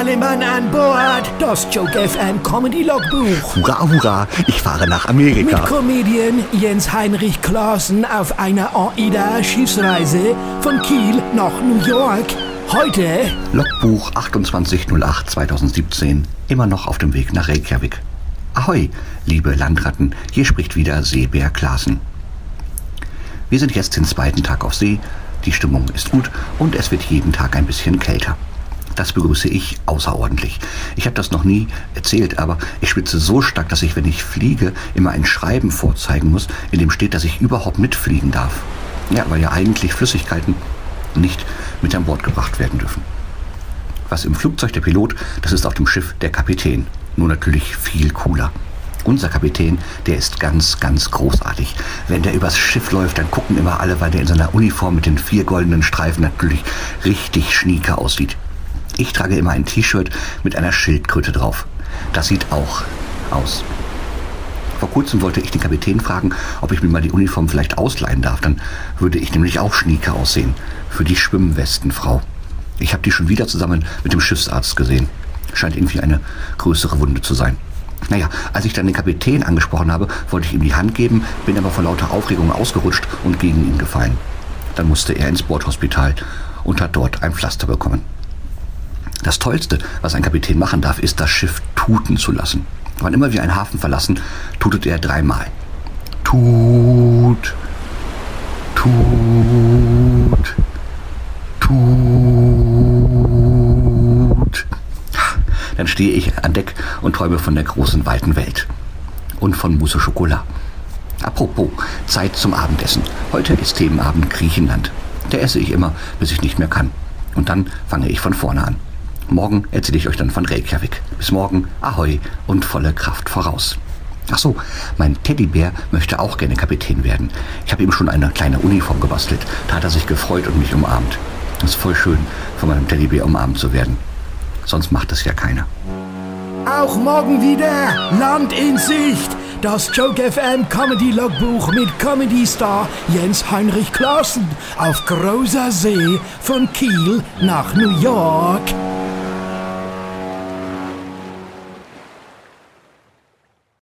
alle Mann an Bord. Das Joke FM Comedy Logbuch. Hurra, hurra, ich fahre nach Amerika. Mit Comedian Jens Heinrich Klaassen auf einer AIDA-Schiffsreise von Kiel nach New York. Heute Logbuch 2808 2017, immer noch auf dem Weg nach Reykjavik. Ahoi, liebe Landratten, hier spricht wieder Seebär Klaassen. Wir sind jetzt den zweiten Tag auf See, die Stimmung ist gut und es wird jeden Tag ein bisschen kälter. Das begrüße ich außerordentlich. Ich habe das noch nie erzählt, aber ich schwitze so stark, dass ich, wenn ich fliege, immer ein Schreiben vorzeigen muss, in dem steht, dass ich überhaupt mitfliegen darf. Ja, weil ja eigentlich Flüssigkeiten nicht mit an Bord gebracht werden dürfen. Was im Flugzeug der Pilot, das ist auf dem Schiff der Kapitän. Nur natürlich viel cooler. Unser Kapitän, der ist ganz, ganz großartig. Wenn der übers Schiff läuft, dann gucken immer alle, weil der in seiner Uniform mit den vier goldenen Streifen natürlich richtig schnieke aussieht. Ich trage immer ein T-Shirt mit einer Schildkröte drauf. Das sieht auch aus. Vor kurzem wollte ich den Kapitän fragen, ob ich mir mal die Uniform vielleicht ausleihen darf. Dann würde ich nämlich auch schnieke aussehen. Für die Schwimmwestenfrau. Ich habe die schon wieder zusammen mit dem Schiffsarzt gesehen. Scheint irgendwie eine größere Wunde zu sein. Naja, als ich dann den Kapitän angesprochen habe, wollte ich ihm die Hand geben, bin aber vor lauter Aufregung ausgerutscht und gegen ihn gefallen. Dann musste er ins Bordhospital und hat dort ein Pflaster bekommen. Das Tollste, was ein Kapitän machen darf, ist, das Schiff tuten zu lassen. Wann immer wir einen Hafen verlassen, tutet er dreimal. Tut, tut, tut. Dann stehe ich an Deck und träume von der großen, weiten Welt. Und von Mousse Schokolade. Apropos, Zeit zum Abendessen. Heute ist Themenabend Griechenland. Da esse ich immer, bis ich nicht mehr kann. Und dann fange ich von vorne an. Morgen erzähle ich euch dann von Reykjavik. Bis morgen, Ahoi und volle Kraft voraus. Ach so, mein Teddybär möchte auch gerne Kapitän werden. Ich habe ihm schon eine kleine Uniform gebastelt. Da hat er sich gefreut und mich umarmt. Das ist voll schön, von meinem Teddybär umarmt zu werden. Sonst macht es ja keiner. Auch morgen wieder Land in Sicht. Das Joke FM Comedy Logbuch mit Comedy Star Jens Heinrich Klaassen auf großer See von Kiel nach New York.